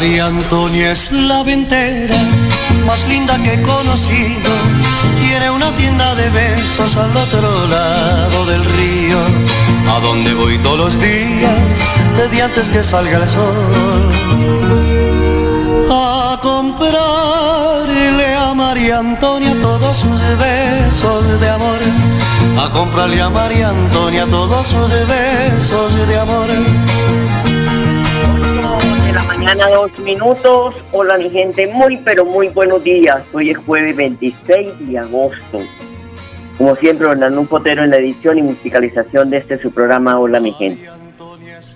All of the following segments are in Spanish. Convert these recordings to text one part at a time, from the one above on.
María Antonia es la ventera más linda que he conocido. Tiene una tienda de besos al otro lado del río, a donde voy todos los días, desde antes que salga el sol. A comprarle a María Antonia todos sus besos de amor. A comprarle a María Antonia todos sus besos de amor. La mañana, dos minutos. Hola, mi gente, muy, pero muy buenos días. Hoy es jueves 26 de agosto. Como siempre, Hernando Potero en la edición y musicalización de este su programa Hola, mi gente.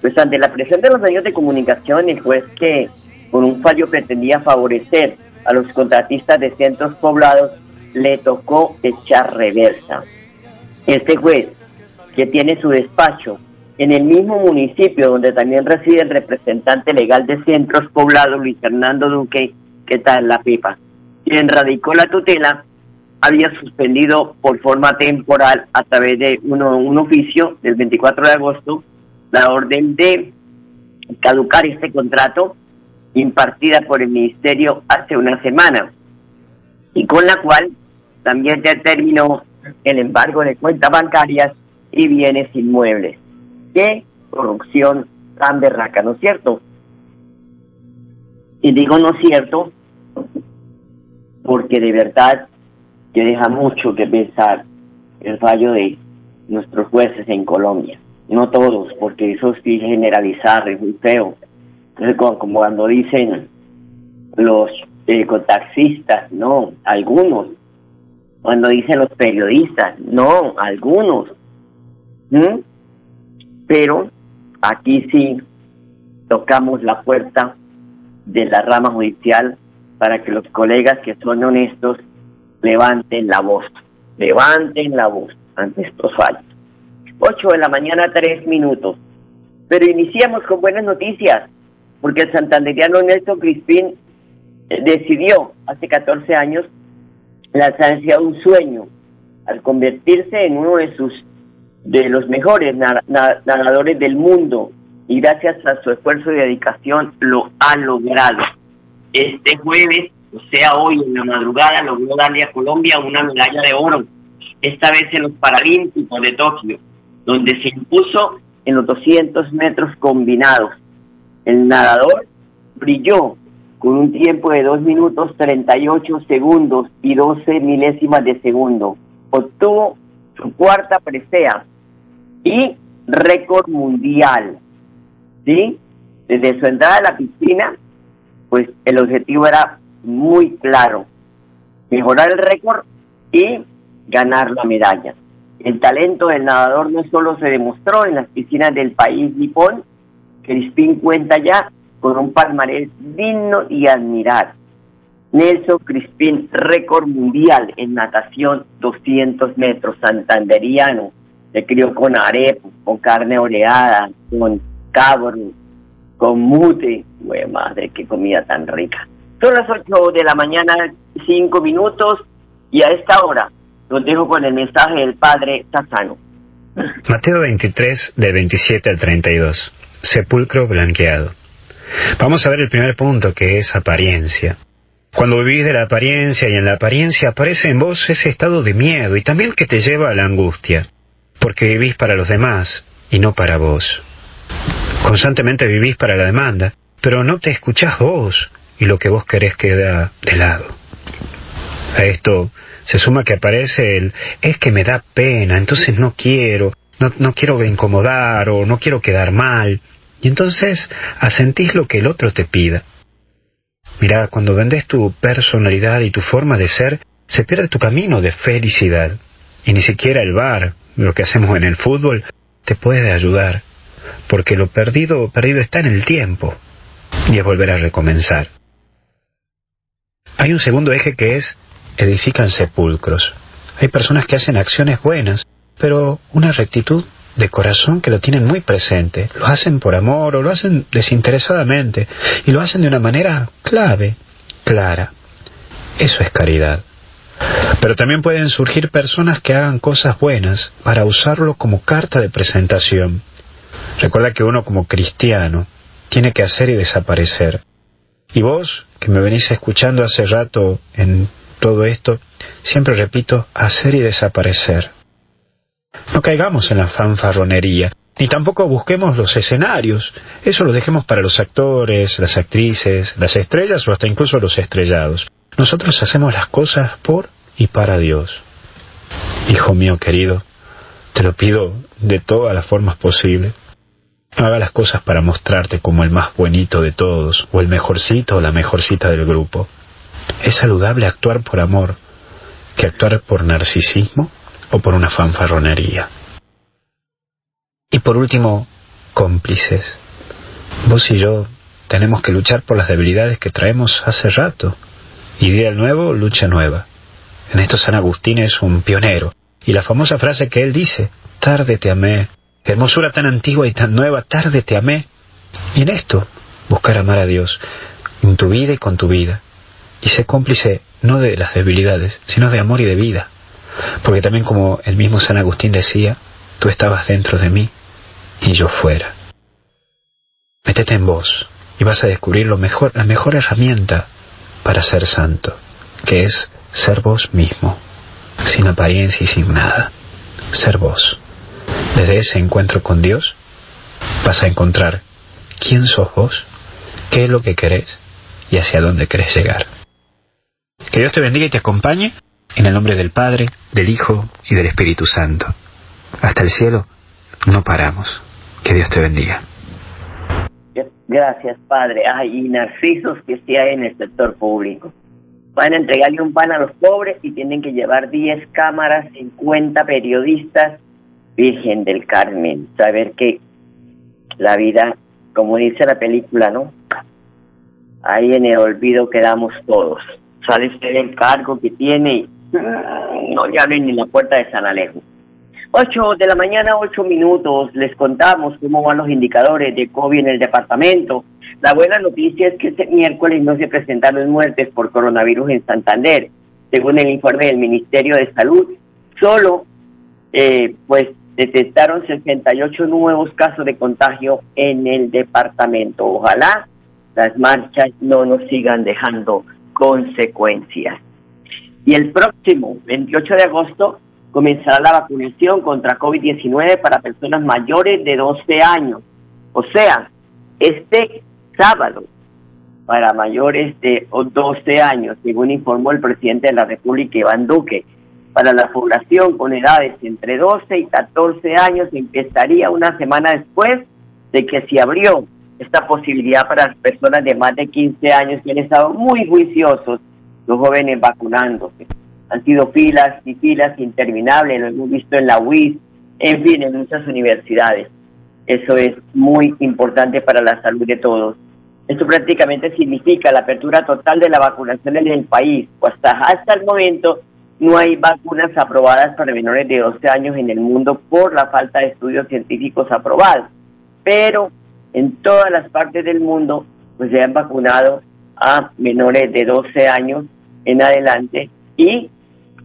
Pues ante la presión de los medios de comunicación, el juez que con un fallo pretendía favorecer a los contratistas de centros poblados, le tocó echar reversa. Este juez, que tiene su despacho en el mismo municipio donde también reside el representante legal de centros poblados, Luis Fernando Duque, que está en la pipa, quien radicó la tutela, había suspendido por forma temporal a través de uno- un oficio del 24 de agosto la orden de caducar este contrato impartida por el ministerio hace una semana y con la cual también determinó el embargo de cuentas bancarias y bienes inmuebles. Qué corrupción tan berraca, ¿no es cierto? Y digo no es cierto porque de verdad que deja mucho que pensar el fallo de nuestros jueces en Colombia. No todos, porque eso sí generalizar es muy feo. Como cuando dicen los eh, taxistas, no, algunos. Cuando dicen los periodistas, no, algunos. ¿Mm? Pero aquí sí tocamos la puerta de la rama judicial para que los colegas que son honestos levanten la voz, levanten la voz ante estos fallos. 8 de la mañana, 3 minutos. Pero iniciamos con buenas noticias, porque el santanderiano Nelson Crispín eh, decidió hace 14 años lanzarse a un sueño al convertirse en uno de sus de los mejores na- na- nadadores del mundo y gracias a su esfuerzo y dedicación lo ha logrado. Este jueves, o sea hoy en la madrugada, logró darle a Colombia una medalla de oro, esta vez en los Paralímpicos de Tokio, donde se impuso en los 200 metros combinados. El nadador brilló con un tiempo de 2 minutos 38 segundos y 12 milésimas de segundo. Obtuvo su cuarta presea y récord mundial. ¿Sí? Desde su entrada a la piscina, pues el objetivo era muy claro, mejorar el récord y ganar la medalla. El talento del nadador no solo se demostró en las piscinas del país nipón, Crispín cuenta ya con un palmarés digno y admirar. Nelson Crispín, récord mundial en natación 200 metros, santanderiano. Se crió con arepa, con carne oreada, con cabro, con mute. Güey, madre, qué comida tan rica. Son las 8 de la mañana, 5 minutos, y a esta hora los dejo con el mensaje del Padre Sassano. Mateo 23, del 27 al 32. Sepulcro blanqueado. Vamos a ver el primer punto, que es apariencia. Cuando vivís de la apariencia y en la apariencia aparece en vos ese estado de miedo y también que te lleva a la angustia, porque vivís para los demás y no para vos. Constantemente vivís para la demanda, pero no te escuchás vos y lo que vos querés queda de lado. A esto se suma que aparece el es que me da pena, entonces no quiero, no, no quiero incomodar o no quiero quedar mal. Y entonces asentís lo que el otro te pida. Mira, cuando vendes tu personalidad y tu forma de ser, se pierde tu camino de felicidad. Y ni siquiera el bar, lo que hacemos en el fútbol, te puede ayudar. Porque lo perdido, perdido está en el tiempo. Y es volver a recomenzar. Hay un segundo eje que es edifican sepulcros. Hay personas que hacen acciones buenas, pero una rectitud de corazón que lo tienen muy presente. Lo hacen por amor o lo hacen desinteresadamente y lo hacen de una manera clave, clara. Eso es caridad. Pero también pueden surgir personas que hagan cosas buenas para usarlo como carta de presentación. Recuerda que uno como cristiano tiene que hacer y desaparecer. Y vos, que me venís escuchando hace rato en todo esto, siempre repito, hacer y desaparecer. No caigamos en la fanfarronería, ni tampoco busquemos los escenarios. Eso lo dejemos para los actores, las actrices, las estrellas o hasta incluso los estrellados. Nosotros hacemos las cosas por y para Dios. Hijo mío querido, te lo pido de todas las formas posibles. No haga las cosas para mostrarte como el más bonito de todos, o el mejorcito o la mejorcita del grupo. Es saludable actuar por amor que actuar por narcisismo o por una fanfarronería. Y por último, cómplices. Vos y yo tenemos que luchar por las debilidades que traemos hace rato. Ideal nuevo, lucha nueva. En esto San Agustín es un pionero. Y la famosa frase que él dice, tarde te amé, hermosura tan antigua y tan nueva, tarde te amé. Y en esto, buscar amar a Dios, en tu vida y con tu vida. Y ser cómplice no de las debilidades, sino de amor y de vida. Porque también como el mismo San Agustín decía, tú estabas dentro de mí y yo fuera. Métete en vos y vas a descubrir lo mejor, la mejor herramienta para ser santo, que es ser vos mismo, sin apariencia y sin nada. Ser vos. Desde ese encuentro con Dios vas a encontrar quién sos vos, qué es lo que querés y hacia dónde querés llegar. Que Dios te bendiga y te acompañe en el nombre del Padre, del Hijo y del Espíritu Santo. Hasta el cielo no paramos. Que Dios te bendiga. Gracias, Padre. Ay, y narcisos que sí hay en el sector público. Van a entregarle un pan a los pobres y tienen que llevar 10 cámaras, 50 periodistas. Virgen del Carmen, saber que la vida, como dice la película, ¿no? Ahí en el olvido quedamos todos. Sale usted del cargo que tiene y no le abren ni la puerta de San Alejo. 8 de la mañana, 8 minutos, les contamos cómo van los indicadores de COVID en el departamento. La buena noticia es que este miércoles no se presentaron muertes por coronavirus en Santander. Según el informe del Ministerio de Salud, solo eh, pues detectaron 68 nuevos casos de contagio en el departamento. Ojalá las marchas no nos sigan dejando consecuencias. Y el próximo 28 de agosto comenzará la vacunación contra COVID-19 para personas mayores de 12 años. O sea, este sábado para mayores de 12 años, según informó el presidente de la República, Iván Duque. Para la población con edades entre 12 y 14 años empezaría una semana después de que se abrió esta posibilidad para las personas de más de 15 años que han estado muy juiciosos los jóvenes vacunándose. Han sido filas y filas interminables, lo hemos visto en la UIS, en fin, en muchas universidades. Eso es muy importante para la salud de todos. Esto prácticamente significa la apertura total de la vacunación en el país. Pues hasta, hasta el momento no hay vacunas aprobadas para menores de 12 años en el mundo por la falta de estudios científicos aprobados. Pero en todas las partes del mundo pues se han vacunado a menores de 12 años en adelante y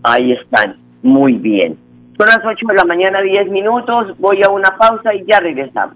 ahí están, muy bien. Son las 8 de la mañana, 10 minutos, voy a una pausa y ya regresamos.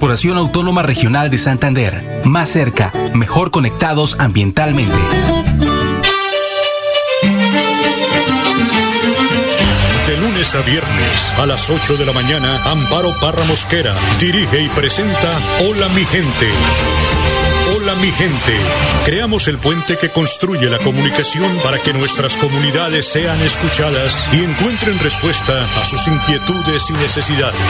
Corporación Autónoma Regional de Santander. Más cerca, mejor conectados ambientalmente. De lunes a viernes a las 8 de la mañana, Amparo Parra Mosquera dirige y presenta Hola mi gente. Hola mi gente. Creamos el puente que construye la comunicación para que nuestras comunidades sean escuchadas y encuentren respuesta a sus inquietudes y necesidades.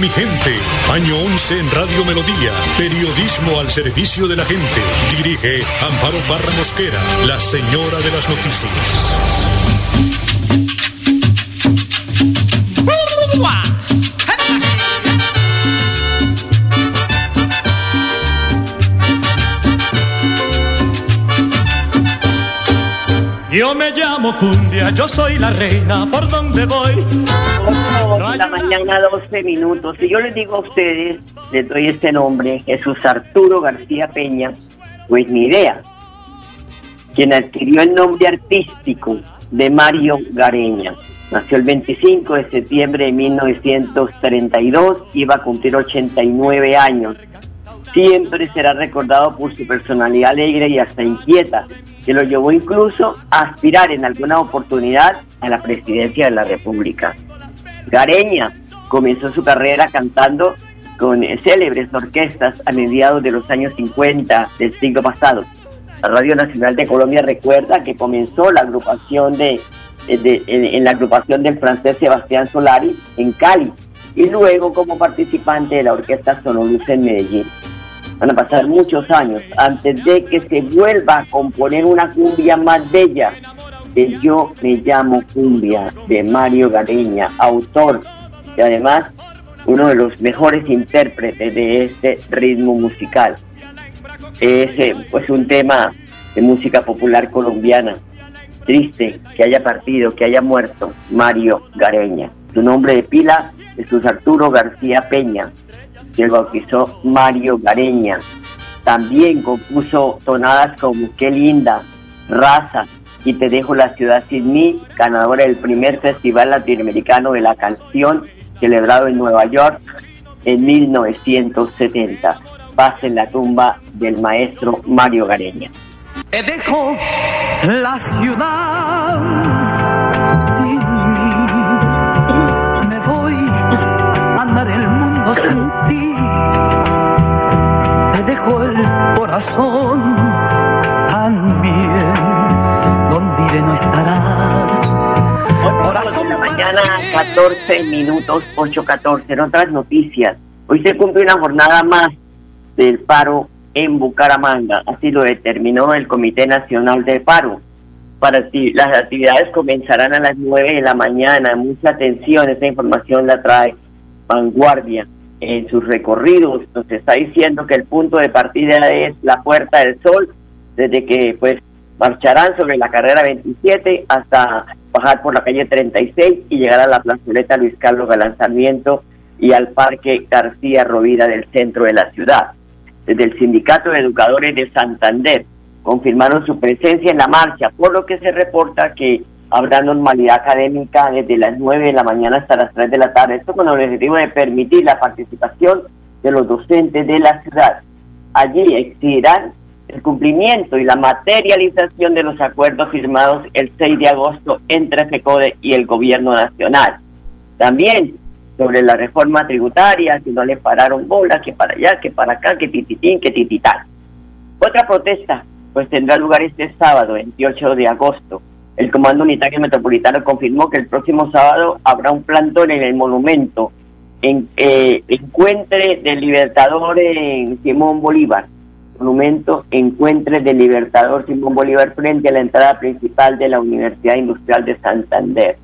Mi gente. Año 11 en Radio Melodía. Periodismo al servicio de la gente. Dirige Amparo Parra Mosquera, la señora de las noticias. Yo me llamo Cumbia, yo soy la reina, ¿por dónde voy? la mañana, 12 minutos. Si yo les digo a ustedes, les doy este nombre, Jesús Arturo García Peña, pues ni idea. Quien adquirió el nombre artístico de Mario Gareña. Nació el 25 de septiembre de 1932, iba a cumplir 89 años. Siempre será recordado por su personalidad alegre y hasta inquieta, que lo llevó incluso a aspirar en alguna oportunidad a la presidencia de la República. Gareña comenzó su carrera cantando con célebres orquestas a mediados de los años 50 del siglo pasado. La Radio Nacional de Colombia recuerda que comenzó la agrupación de, en, la agrupación del francés Sebastián Solari en Cali y luego como participante de la orquesta Sonoluz en Medellín. Van a pasar muchos años antes de que se vuelva a componer una cumbia más bella de Yo me llamo cumbia de Mario Gareña, autor y además uno de los mejores intérpretes de este ritmo musical. Es pues un tema de música popular colombiana. Triste que haya partido, que haya muerto Mario Gareña. Su nombre de pila es Arturo García Peña, que bautizó Mario Gareña. También compuso tonadas como Qué linda, Raza y Te dejo la ciudad sin mí, ganadora del primer Festival Latinoamericano de la Canción celebrado en Nueva York en 1970. Paz en la tumba del maestro Mario Gareña. Te dejo la ciudad sin mí. Me voy a andar el mundo sin ti. Te dejo el corazón también, donde iré no estarás. Corazón de la mañana, 14 minutos, 8.14. En otras noticias, hoy se cumple una jornada más del paro en Bucaramanga. Así lo determinó el Comité Nacional de Paro. Para las actividades comenzarán a las 9 de la mañana. Mucha atención, esta información la trae Vanguardia. En sus recorridos nos está diciendo que el punto de partida es la Puerta del Sol, desde que pues marcharán sobre la carrera 27 hasta bajar por la calle 36 y llegar a la plazoleta Luis Carlos Galán Sarmiento y al Parque García Rovira del centro de la ciudad. Desde el Sindicato de Educadores de Santander confirmaron su presencia en la marcha, por lo que se reporta que habrá normalidad académica desde las 9 de la mañana hasta las 3 de la tarde. Esto con el objetivo de permitir la participación de los docentes de la ciudad. Allí exigirán el cumplimiento y la materialización de los acuerdos firmados el 6 de agosto entre FECODE y el gobierno nacional. También sobre la reforma tributaria, que no le pararon bola, que para allá, que para acá, que tititín, que tititán. Otra protesta pues tendrá lugar este sábado, 28 de agosto. El Comando Unitario Metropolitano confirmó que el próximo sábado habrá un plantón en el monumento en, eh, Encuentre del Libertador Simón Bolívar. Monumento Encuentre del Libertador Simón Bolívar frente a la entrada principal de la Universidad Industrial de Santander.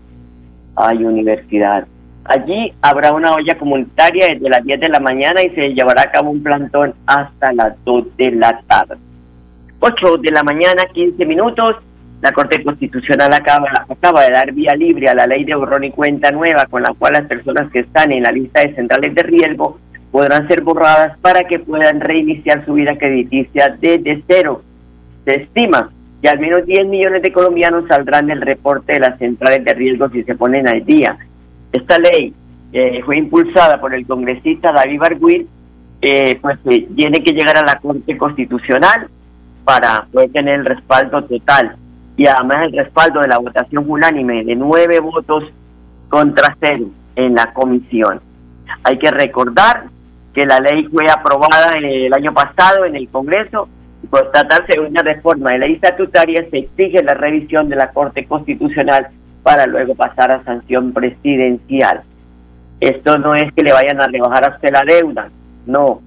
Hay universidad. Allí habrá una olla comunitaria desde las 10 de la mañana y se llevará a cabo un plantón hasta las 2 de la tarde. 8 de la mañana, 15 minutos. La Corte Constitucional acaba, de dar vía libre a la ley de borrón y cuenta nueva, con la cual las personas que están en la lista de centrales de riesgo podrán ser borradas para que puedan reiniciar su vida crediticia desde cero. Se estima que al menos 10 millones de colombianos saldrán del reporte de las centrales de riesgo si se ponen al día. Esta ley eh, fue impulsada por el congresista David Barguil, eh, pues eh, tiene que llegar a la Corte Constitucional para poder tener el respaldo total y además el respaldo de la votación unánime de nueve votos contra cero en la comisión. Hay que recordar que la ley fue aprobada el año pasado en el Congreso y por tratarse de una reforma de ley estatutaria se exige la revisión de la Corte Constitucional para luego pasar a sanción presidencial. Esto no es que le vayan a rebajar a usted la deuda, no.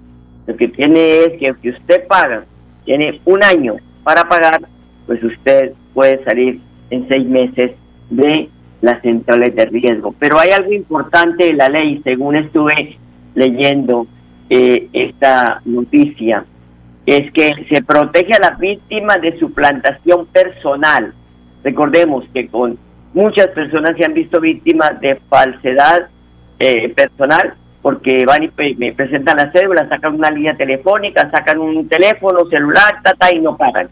Lo que tiene es que si usted paga, tiene un año para pagar, pues usted puede salir en seis meses de las centrales de riesgo. Pero hay algo importante de la ley, según estuve leyendo eh, esta noticia, es que se protege a las víctimas de suplantación personal. Recordemos que con muchas personas se han visto víctimas de falsedad eh, personal porque van y me presentan la cédula, sacan una línea telefónica, sacan un teléfono celular, tata, y no pagan.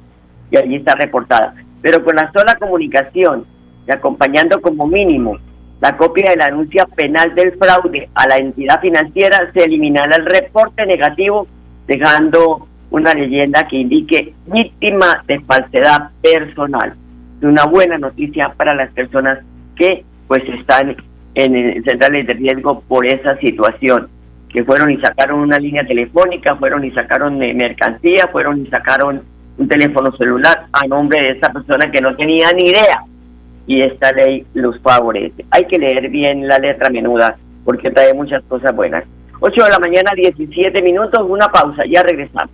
Y allí está reportada pero con la sola comunicación y acompañando como mínimo la copia de la anuncia penal del fraude a la entidad financiera, se eliminará el reporte negativo, dejando una leyenda que indique víctima de falsedad personal. Es una buena noticia para las personas que pues están en centrales de riesgo por esa situación, que fueron y sacaron una línea telefónica, fueron y sacaron mercancía, fueron y sacaron un teléfono celular a nombre de esa persona que no tenía ni idea y esta ley los favorece. Hay que leer bien la letra menuda porque trae muchas cosas buenas. 8 de la mañana, 17 minutos, una pausa, ya regresamos.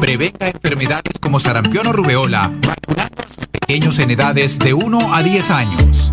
Prevenga enfermedades como sarampión o rubeola, vacunando a pequeños en edades de 1 a 10 años.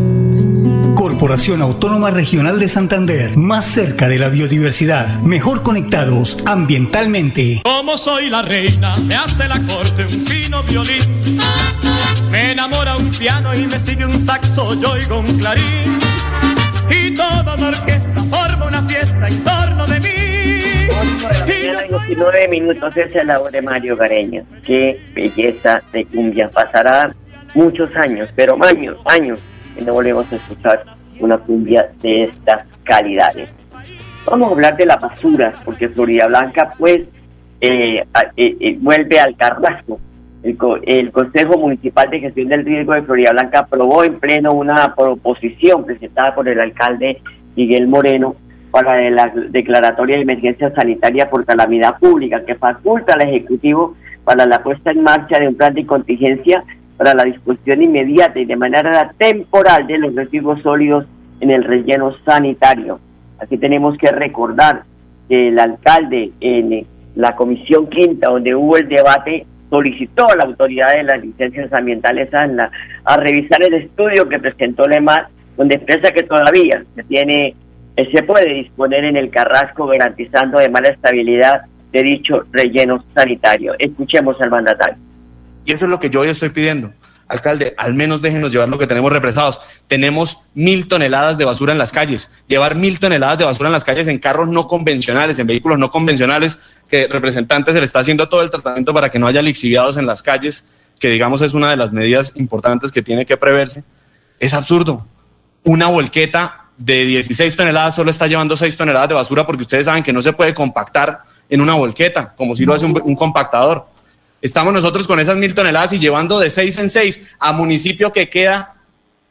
Corporación Autónoma Regional de Santander, más cerca de la biodiversidad, mejor conectados ambientalmente. Como soy la reina, me hace la corte un fino violín. Me enamora un piano y me sigue un saxo, yo oigo un clarín. Y toda la orquesta forma una fiesta en torno de mí. 19 minutos, esa es la voz de Mario Gareño. Qué belleza de cumbia. Pasará muchos años, pero años, años y no volvemos a escuchar una cumbia de estas calidades. Vamos a hablar de la basura, porque Florida Blanca pues eh, eh, eh, vuelve al carrasco. El, el, Consejo Municipal de Gestión del Riesgo de Florida Blanca aprobó en pleno una proposición presentada por el alcalde Miguel Moreno para la declaratoria de emergencia sanitaria por calamidad pública que faculta al Ejecutivo para la puesta en marcha de un plan de contingencia para la disposición inmediata y de manera temporal de los residuos sólidos en el relleno sanitario. Aquí tenemos que recordar que el alcalde en la comisión quinta, donde hubo el debate, solicitó a la autoridad de las licencias ambientales a, a revisar el estudio que presentó LEMAR, donde expresa que todavía se tiene eh, se puede disponer en el Carrasco garantizando además la estabilidad de dicho relleno sanitario. Escuchemos al mandatario. Y eso es lo que yo hoy estoy pidiendo alcalde, al menos déjenos llevar lo que tenemos represados. Tenemos mil toneladas de basura en las calles. Llevar mil toneladas de basura en las calles en carros no convencionales, en vehículos no convencionales, que representantes se le está haciendo todo el tratamiento para que no haya lixiviados en las calles, que digamos es una de las medidas importantes que tiene que preverse. Es absurdo. Una volqueta de 16 toneladas solo está llevando 6 toneladas de basura porque ustedes saben que no se puede compactar en una volqueta, como si lo hace un, un compactador. Estamos nosotros con esas mil toneladas y llevando de seis en seis a municipio que queda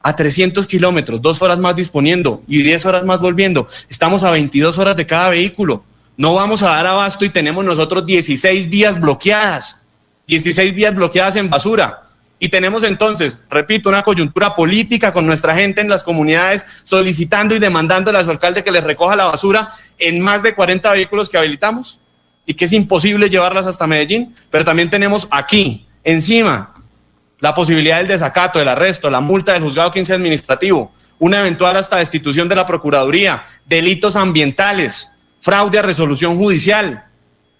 a 300 kilómetros, dos horas más disponiendo y 10 horas más volviendo. Estamos a 22 horas de cada vehículo. No vamos a dar abasto y tenemos nosotros 16 vías bloqueadas, 16 vías bloqueadas en basura. Y tenemos entonces, repito, una coyuntura política con nuestra gente en las comunidades solicitando y demandando a su alcalde que les recoja la basura en más de 40 vehículos que habilitamos y que es imposible llevarlas hasta Medellín, pero también tenemos aquí, encima, la posibilidad del desacato, del arresto, la multa del juzgado 15 administrativo, una eventual hasta destitución de la Procuraduría, delitos ambientales, fraude a resolución judicial.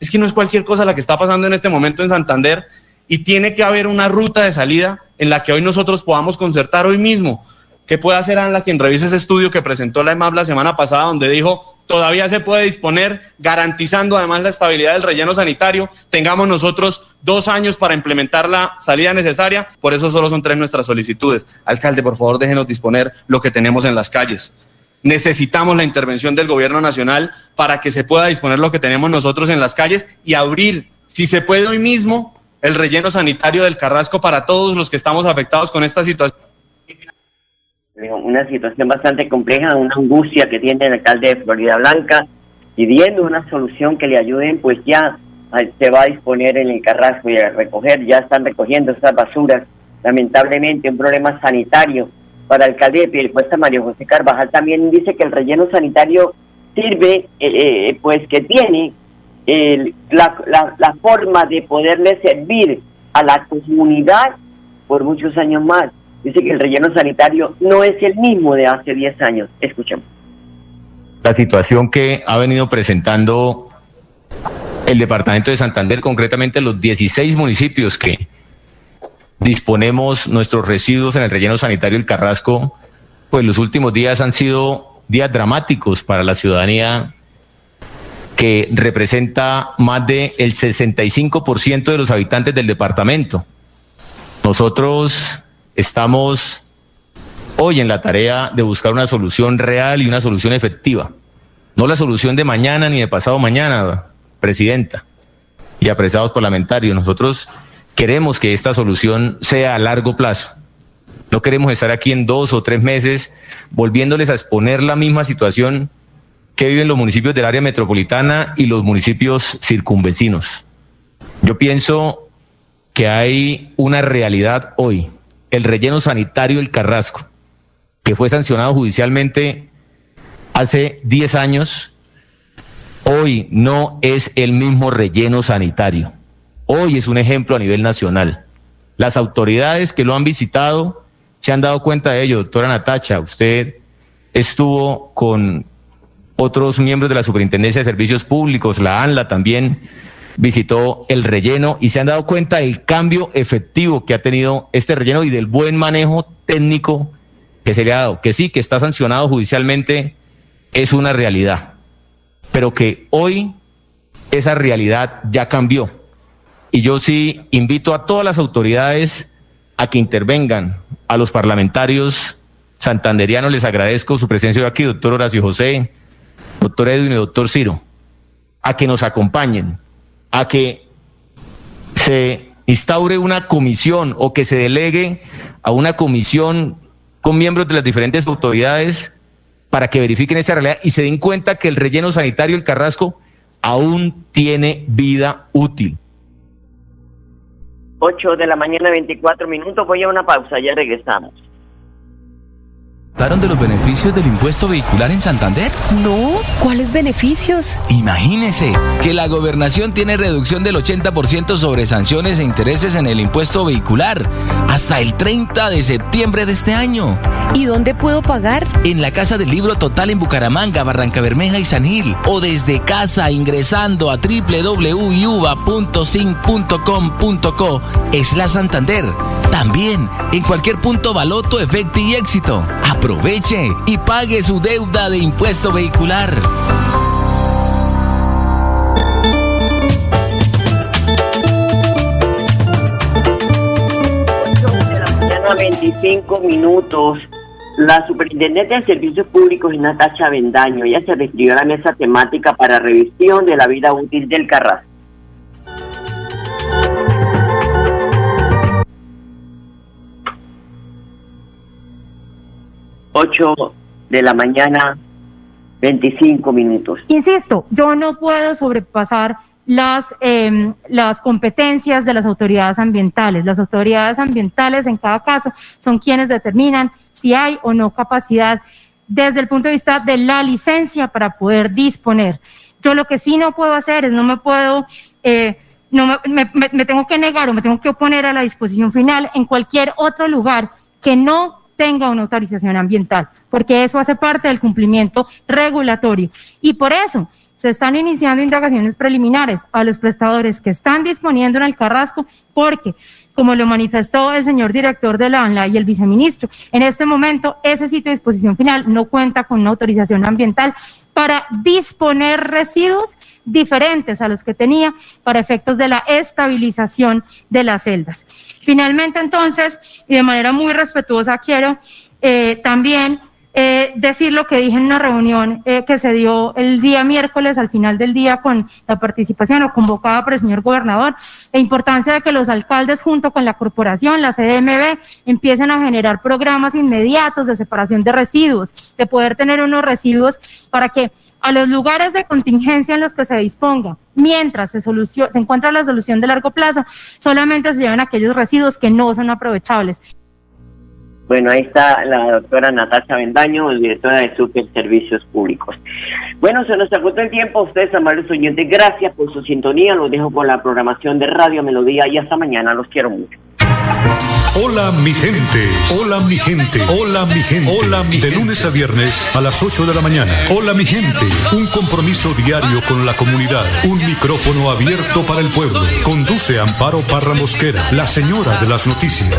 Es que no es cualquier cosa la que está pasando en este momento en Santander y tiene que haber una ruta de salida en la que hoy nosotros podamos concertar hoy mismo ¿Qué puede hacer ANLA quien revise ese estudio que presentó la EMAP la semana pasada, donde dijo todavía se puede disponer, garantizando además la estabilidad del relleno sanitario? Tengamos nosotros dos años para implementar la salida necesaria, por eso solo son tres nuestras solicitudes. Alcalde, por favor, déjenos disponer lo que tenemos en las calles. Necesitamos la intervención del gobierno nacional para que se pueda disponer lo que tenemos nosotros en las calles y abrir, si se puede hoy mismo, el relleno sanitario del Carrasco para todos los que estamos afectados con esta situación una situación bastante compleja, una angustia que tiene el alcalde de Florida Blanca, pidiendo una solución que le ayuden, pues ya se va a disponer en el Carrasco y a recoger, ya están recogiendo estas basuras, lamentablemente un problema sanitario para el alcalde de Piedecuesta, Mario José Carvajal, también dice que el relleno sanitario sirve, eh, eh, pues que tiene la, la, la forma de poderle servir a la comunidad por muchos años más dice que el relleno sanitario no es el mismo de hace 10 años. Escuchemos. La situación que ha venido presentando el departamento de Santander, concretamente los 16 municipios que disponemos nuestros residuos en el relleno sanitario El Carrasco, pues los últimos días han sido días dramáticos para la ciudadanía que representa más del el 65% de los habitantes del departamento. Nosotros Estamos hoy en la tarea de buscar una solución real y una solución efectiva. No la solución de mañana ni de pasado mañana, Presidenta y apreciados parlamentarios. Nosotros queremos que esta solución sea a largo plazo. No queremos estar aquí en dos o tres meses volviéndoles a exponer la misma situación que viven los municipios del área metropolitana y los municipios circunvecinos. Yo pienso que hay una realidad hoy el relleno sanitario El Carrasco, que fue sancionado judicialmente hace 10 años, hoy no es el mismo relleno sanitario. Hoy es un ejemplo a nivel nacional. Las autoridades que lo han visitado se han dado cuenta de ello. Doctora Natacha, usted estuvo con otros miembros de la Superintendencia de Servicios Públicos, la ANLA también, visitó el relleno y se han dado cuenta del cambio efectivo que ha tenido este relleno y del buen manejo técnico que se le ha dado. Que sí, que está sancionado judicialmente, es una realidad, pero que hoy esa realidad ya cambió. Y yo sí invito a todas las autoridades a que intervengan, a los parlamentarios santanderianos les agradezco su presencia aquí, doctor Horacio José, doctor Edwin y doctor Ciro, a que nos acompañen, a que se instaure una comisión o que se delegue a una comisión con miembros de las diferentes autoridades para que verifiquen esta realidad y se den cuenta que el relleno sanitario el Carrasco aún tiene vida útil. 8 de la mañana, 24 minutos. Voy a una pausa, ya regresamos. De los beneficios del impuesto vehicular en Santander? No, ¿cuáles beneficios? Imagínese que la gobernación tiene reducción del 80% sobre sanciones e intereses en el impuesto vehicular hasta el 30 de septiembre de este año. ¿Y dónde puedo pagar? En la Casa del Libro Total en Bucaramanga, Barranca Bermeja y San Gil o desde casa ingresando a www.sin.com.co es la Santander. También en cualquier punto baloto, efecto y éxito. Aproveche y pague su deuda de impuesto vehicular. mañana 25 minutos. La superintendente de Servicios Públicos es Natacha Bendaño. Ella se refirió a la mesa temática para revisión de la vida útil del Carrasco. 8 de la mañana, 25 minutos. Insisto, yo no puedo sobrepasar las, em, las competencias de las autoridades ambientales. Las autoridades ambientales en cada caso son quienes determinan si hay o no capacidad desde el punto de vista de la licencia para poder disponer. Yo lo que sí no puedo hacer es no me puedo... Eh, no me, me tengo que negar o me tengo que oponer a la disposición final en cualquier otro lugar que no tenga una autorización ambiental, porque eso hace parte del cumplimiento regulatorio. Y por eso se están iniciando indagaciones preliminares a los prestadores que están disponiendo en el Carrasco, porque, como lo manifestó el señor director de la ANLA y el viceministro, en este momento ese sitio de disposición final no cuenta con una autorización ambiental para disponer residuos diferentes a los que tenía para efectos de la estabilización de las celdas. Finalmente, entonces, y de manera muy respetuosa, quiero eh, también eh, decir lo que dije en una reunión eh, que se dio el día miércoles al final del día con la participación o convocada por el señor gobernador, la importancia de que los alcaldes junto con la corporación, la CDMB, empiecen a generar programas inmediatos de separación de residuos, de poder tener unos residuos para que a los lugares de contingencia en los que se disponga, mientras se, se encuentra la solución de largo plazo, solamente se llevan aquellos residuos que no son aprovechables. Bueno, ahí está la doctora Natasha Bendaño, directora de Super Servicios Públicos. Bueno, se nos agotó el tiempo. Ustedes, amables oyentes, gracias por su sintonía. Los dejo con la programación de Radio Melodía y hasta mañana. Los quiero mucho. Hola mi gente, hola mi gente, hola mi gente, hola mi De lunes a viernes a las 8 de la mañana. Hola mi gente, un compromiso diario con la comunidad, un micrófono abierto para el pueblo. Conduce Amparo Parra Mosquera, la señora de las noticias.